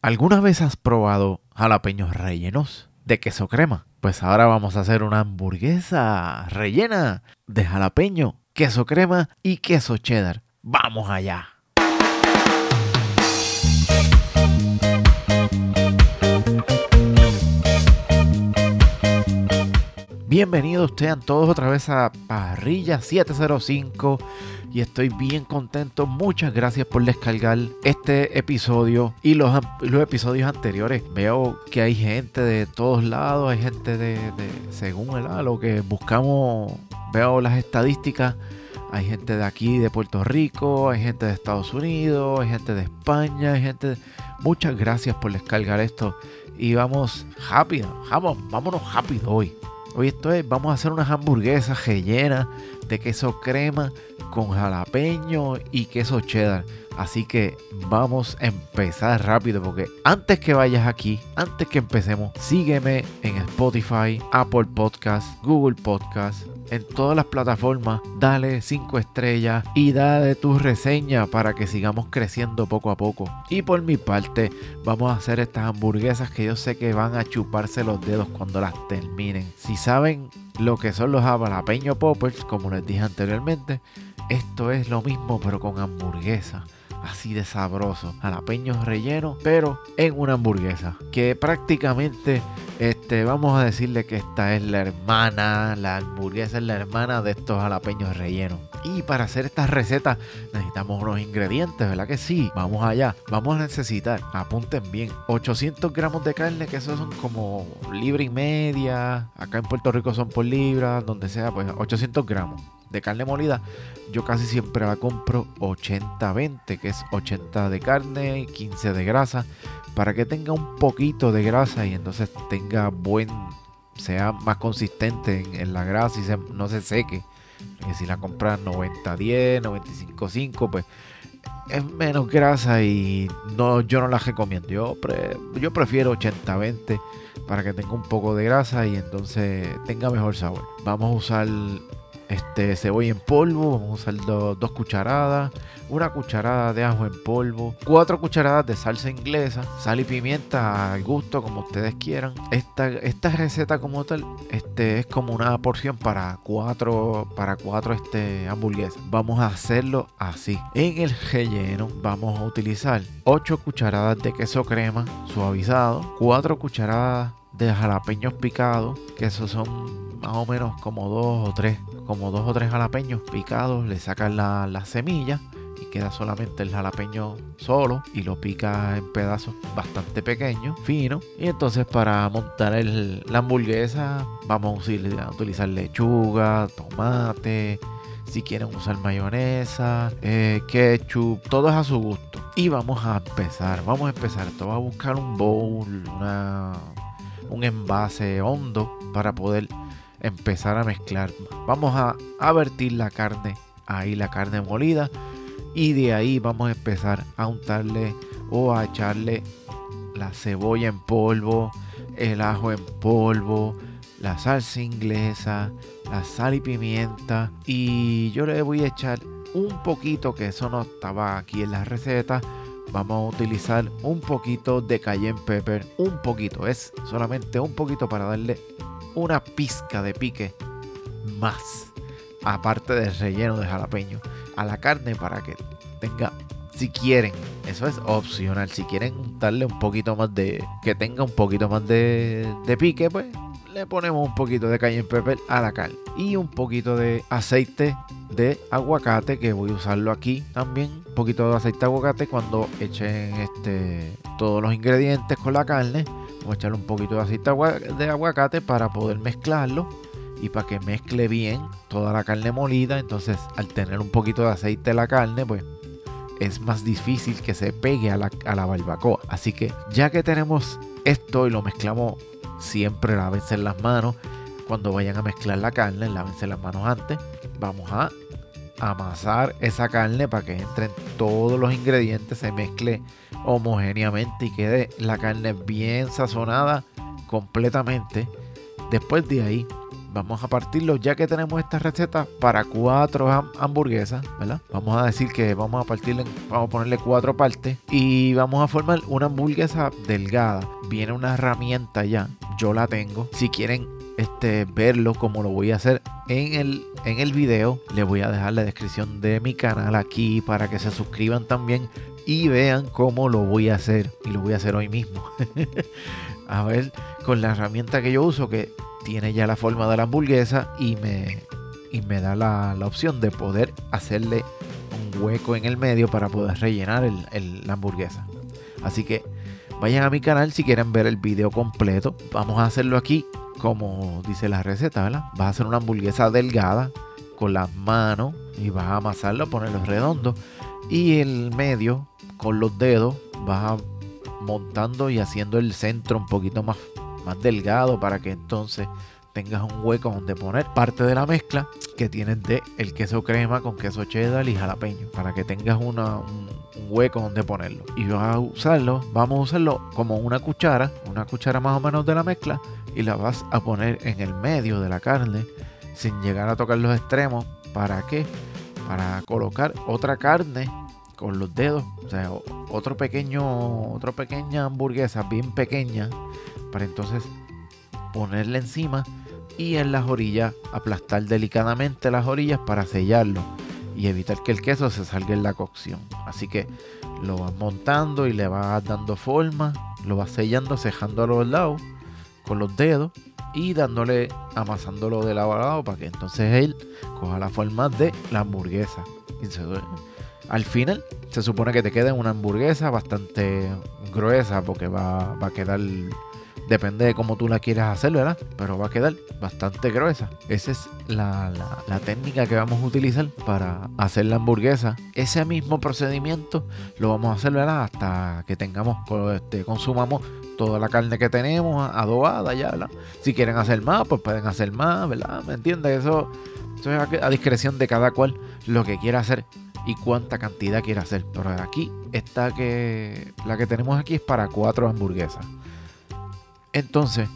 ¿Alguna vez has probado jalapeños rellenos de queso crema? Pues ahora vamos a hacer una hamburguesa rellena de jalapeño, queso crema y queso cheddar. ¡Vamos allá! Bienvenidos sean todos otra vez a Parrilla 705 y estoy bien contento. Muchas gracias por descargar este episodio y los, los episodios anteriores. Veo que hay gente de todos lados, hay gente de, según el, lo que buscamos, veo las estadísticas. Hay gente de aquí, de Puerto Rico, hay gente de Estados Unidos, hay gente de España, hay gente de... Muchas gracias por descargar esto. Y vamos rápido, vamos, vámonos rápido hoy. Hoy esto es, vamos a hacer unas hamburguesas rellenas de queso crema con jalapeño y queso cheddar. Así que vamos a empezar rápido porque antes que vayas aquí, antes que empecemos, sígueme en Spotify, Apple Podcast, Google Podcast, en todas las plataformas, dale 5 estrellas y dale tu reseña para que sigamos creciendo poco a poco. Y por mi parte, vamos a hacer estas hamburguesas que yo sé que van a chuparse los dedos cuando las terminen. Si saben lo que son los jalapeño poppers, como les dije anteriormente, esto es lo mismo pero con hamburguesa así de sabroso. Jalapeños rellenos, pero en una hamburguesa. Que prácticamente, este, vamos a decirle que esta es la hermana, la hamburguesa es la hermana de estos jalapeños rellenos. Y para hacer esta receta necesitamos unos ingredientes, ¿verdad que sí? Vamos allá. Vamos a necesitar, apunten bien, 800 gramos de carne, que eso son como libra y media. Acá en Puerto Rico son por libra, donde sea, pues 800 gramos de carne molida, yo casi siempre la compro 80-20, que es 80 de carne y 15 de grasa, para que tenga un poquito de grasa y entonces tenga buen, sea más consistente en, la grasa y no se seque. Que si la compras 90-10, 95-5, pues es menos grasa y no, yo no la recomiendo. Yo, yo prefiero 80-20 para que tenga un poco de grasa y entonces tenga mejor sabor. Vamos a usar este, cebolla en polvo, vamos a usar dos cucharadas, una cucharada de ajo en polvo, cuatro cucharadas de salsa inglesa, sal y pimienta al gusto como ustedes quieran. Esta, esta receta como tal este, es como una porción para cuatro, para cuatro este, hamburguesas. Vamos a hacerlo así. En el relleno vamos a utilizar 8 cucharadas de queso crema suavizado, 4 cucharadas de jalapeños picados, que esos son más o menos como dos o tres como dos o tres jalapeños picados, le sacas la, la semilla y queda solamente el jalapeño solo y lo pica en pedazos bastante pequeños, finos. Y entonces para montar la hamburguesa vamos a utilizar lechuga, tomate, si quieren usar mayonesa, eh, ketchup, todo es a su gusto. Y vamos a empezar, vamos a empezar. Esto va a buscar un bowl, una, un envase hondo para poder empezar a mezclar. Vamos a, vertir la carne, ahí la carne molida. Y de ahí vamos a empezar a untarle o a echarle la cebolla en polvo, el ajo en polvo, la salsa inglesa, la sal y pimienta. Y yo le voy a echar un poquito, que eso no estaba aquí en la receta. Vamos a utilizar un poquito de cayenne pepper, un poquito, es solamente un poquito para darle una pizca de pique más, aparte del relleno de jalapeño, a la carne para que tenga, si quieren, eso es opcional, si quieren darle un poquito más de, que tenga un poquito más de, pique, pues le ponemos un poquito de cayenne pepper a la carne y un poquito de aceite de aguacate que voy a usarlo aquí también un poquito de aceite de aguacate cuando echen este todos los ingredientes con la carne Vamos a echarle un poquito de aceite de aguacate para poder mezclarlo y para que mezcle bien toda la carne molida. Entonces, al tener un poquito de aceite la carne, pues es más difícil que se pegue a la, a barbacoa. Así que ya que tenemos esto y lo mezclamos siempre, lávense las manos. Cuando vayan a mezclar la carne, lávense las manos antes. Vamos a amasar esa carne para que entren todos los ingredientes, se mezcle homogéneamente y quede la carne bien sazonada completamente. Después de ahí vamos a partirlo ya que tenemos esta receta para cuatro hamburguesas, ¿verdad? Vamos a decir que vamos a partirle, vamos a ponerle cuatro partes y vamos a formar una hamburguesa delgada. Viene una herramienta ya, yo la tengo. Si quieren este, verlo como lo voy a hacer en el, en el video, les voy a dejar la descripción de mi canal aquí para que se suscriban también y vean cómo lo voy a hacer. Y lo voy a hacer hoy mismo. a ver, con la herramienta que yo uso, que tiene ya la forma de la hamburguesa y me, y me da la, opción de poder hacerle un hueco en el medio para poder rellenar el, la hamburguesa. Así que vayan a mi canal si quieren ver el video completo. Vamos a hacerlo aquí como dice la receta, ¿verdad? Vas a hacer una hamburguesa delgada con las manos y vas a amasarlo, ponerlo redondo. Y el medio, con los dedos, vas montando y haciendo el centro un poquito más más delgado para que entonces tengas un hueco donde poner parte de la mezcla que tienes de el queso crema con queso cheddar y jalapeño para que tengas una, un, hueco donde ponerlo y vas a usarlo vamos a usarlo como una cuchara una cuchara más o menos de la mezcla y la vas a poner en el medio de la carne sin llegar a tocar los extremos para qué para colocar otra carne con los dedos o sea otro pequeño otra pequeña hamburguesa bien pequeña para entonces ponerle encima y en las orillas aplastar delicadamente las orillas para sellarlo y evitar que el queso se salga en la cocción. Así que lo vas montando y le vas dando forma, lo vas sellando, cejando a los lados con los dedos y dándole, amasándolo de lado a lado para que entonces él coja la forma de la hamburguesa. al final se supone que te queda una hamburguesa bastante gruesa porque va, va a quedar Depende de cómo tú la quieras hacer, ¿verdad? Pero va a quedar bastante gruesa. Esa es la, técnica que vamos a utilizar para hacer la hamburguesa. Ese mismo procedimiento lo vamos a hacer, ¿verdad? Hasta que tengamos, este, consumamos toda la carne que tenemos adobada ya, ¿verdad? Si quieren hacer más, pues pueden hacer más, ¿verdad? ¿Me entiendes? Eso, es a, a discreción de cada cual lo que quiera hacer y cuánta cantidad quiera hacer. Pero aquí, esta que la que tenemos aquí es para cuatro hamburguesas. Entonces,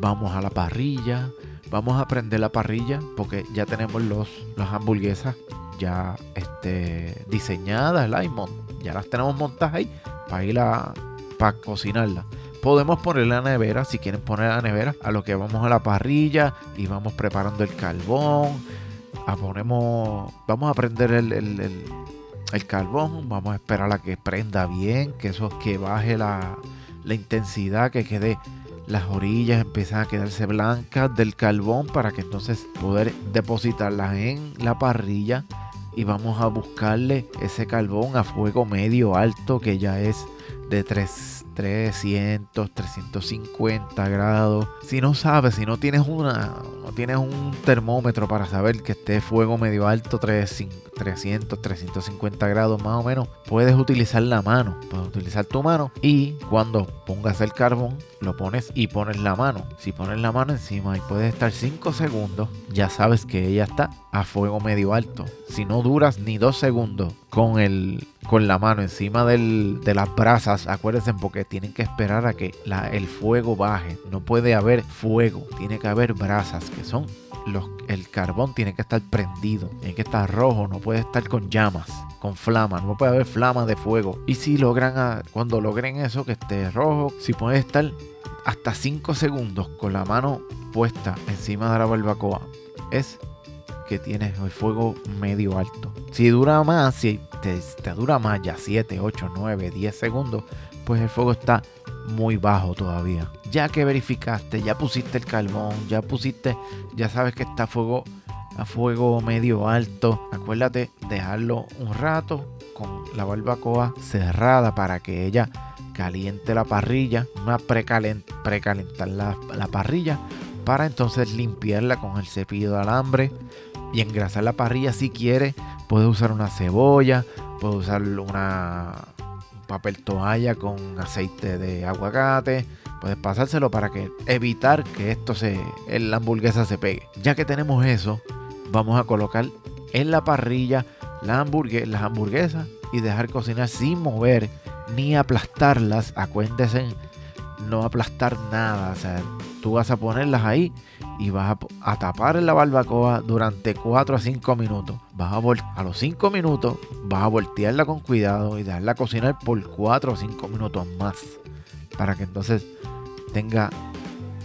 vamos a la parrilla, vamos a prender la parrilla porque ya tenemos los, las hamburguesas ya este, diseñadas, la ya las tenemos montadas ahí para ir a para cocinarlas. Podemos poner la nevera, si quieren poner la nevera, a lo que vamos a la parrilla y vamos preparando el carbón. A ponemos, vamos a prender el, el, carbón, vamos a esperar a que prenda bien, que eso que baje la, la intensidad, que quede las orillas empiezan a quedarse blancas del carbón para que entonces poder depositarlas en la parrilla y vamos a buscarle ese carbón a fuego medio alto que ya es de 3 300, 350 grados. Si no sabes, si no tienes una, no tienes un termómetro para saber que esté fuego medio alto, 300, 350 grados más o menos, puedes utilizar la mano. Puedes utilizar tu mano y cuando pongas el carbón, lo pones y pones la mano. Si pones la mano encima y puedes estar 5 segundos, ya sabes que ella está a fuego medio alto. Si no duras ni 2 segundos con el con la mano encima del, de las brasas, acuérdense porque tienen que esperar a que el fuego baje. No puede haber fuego, tiene que haber brasas que son los, el carbón tiene que estar prendido, tiene que estar rojo, no puede estar con llamas, con flama, no puede haber flama de fuego. Y si logran, cuando logren eso, que esté rojo, si puede estar hasta 5 segundos con la mano puesta encima de la barbacoa, es que tienes el fuego medio alto. Si dura más, si te, dura más ya 7, 8, 9, 10 segundos, pues el fuego está muy bajo todavía. Ya que verificaste, ya pusiste el carbón, ya pusiste, ya sabes que está fuego, a fuego medio alto. Acuérdate, dejarlo un rato con la barbacoa cerrada para que ella caliente la parrilla, una precalentar la, la parrilla para entonces limpiarla con el cepillo de alambre y engrasar la parrilla si quiere. Puedes usar una cebolla, puedes usar una papel toalla con aceite de aguacate. Puedes pasárselo para que evitar que esto se, la hamburguesa se pegue. Ya que tenemos eso, vamos a colocar en la parrilla la las hamburguesas y dejar cocinar sin mover ni aplastarlas. Acuérdense no aplastar nada. O sea, tú vas a ponerlas ahí y vas a, tapar en la barbacoa durante 4 a 5 minutos. Vas a, a los 5 minutos vas a voltearla con cuidado y dejarla cocinar por 4 o 5 minutos más. Para que entonces tenga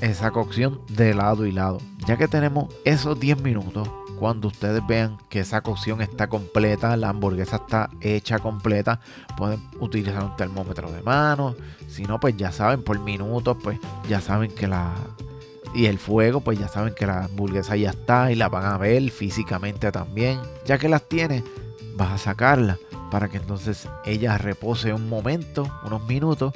esa cocción de lado y lado. Ya que tenemos esos 10 minutos, cuando ustedes vean que esa cocción está completa, la hamburguesa está hecha completa, pueden utilizar un termómetro de mano. Si no, pues ya saben, por minutos, pues ya saben que la... Y el fuego, pues ya saben que la hamburguesa ya está y la van a ver físicamente también. Ya que las tienes, vas a sacarla para que entonces ella repose un momento, unos minutos.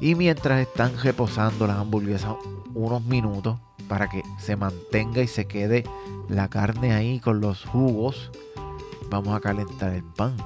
Y mientras están reposando las hamburguesas unos minutos, para que se mantenga y se quede la carne ahí con los jugos, vamos a calentar el pan.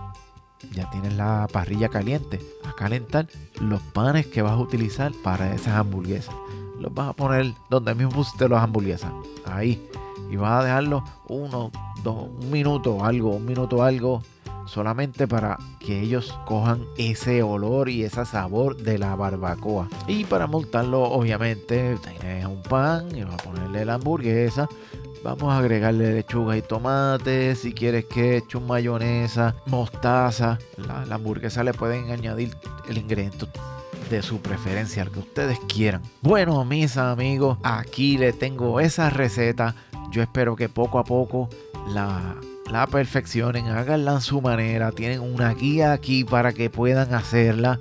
Ya tienes la parrilla caliente. A calentar los panes que vas a utilizar para esas hamburguesas. Los vas a poner donde mismo pusiste las hamburguesas. Ahí. Y vas a dejarlo uno, dos, un minuto algo, un minuto algo solamente para que ellos cojan ese olor y ese sabor de la barbacoa. Y para montarlo, obviamente, tienes un pan y vas a ponerle la hamburguesa. Vamos a agregarle lechuga y tomate, si quieres ketchup, mayonesa, mostaza. La, hamburguesa le pueden añadir el ingrediente de su preferencia, al que ustedes quieran. Bueno, mis amigos, aquí le tengo esa receta. Yo espero que poco a poco la la perfeccionen, háganla a su manera. Tienen una guía aquí para que puedan hacerla.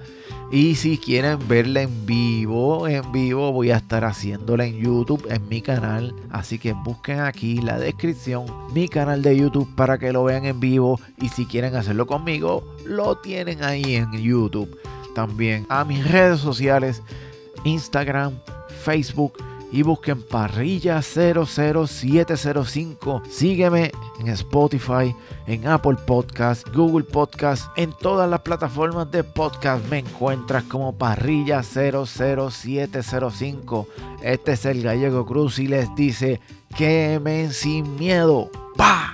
Y si quieren verla en vivo, en vivo voy a estar haciéndola en YouTube, en mi canal. Así que busquen aquí la descripción, mi canal de YouTube para que lo vean en vivo. Y si quieren hacerlo conmigo, lo tienen ahí en YouTube. También a mis redes sociales, Instagram, Facebook y busquen Parrilla 00705. Sígueme en Spotify, en Apple Podcast, Google Podcast, en todas las plataformas de podcast me encuentras como Parrilla 00705. Este es el Gallego Cruz y les dice, quemen sin miedo. ¡Pah!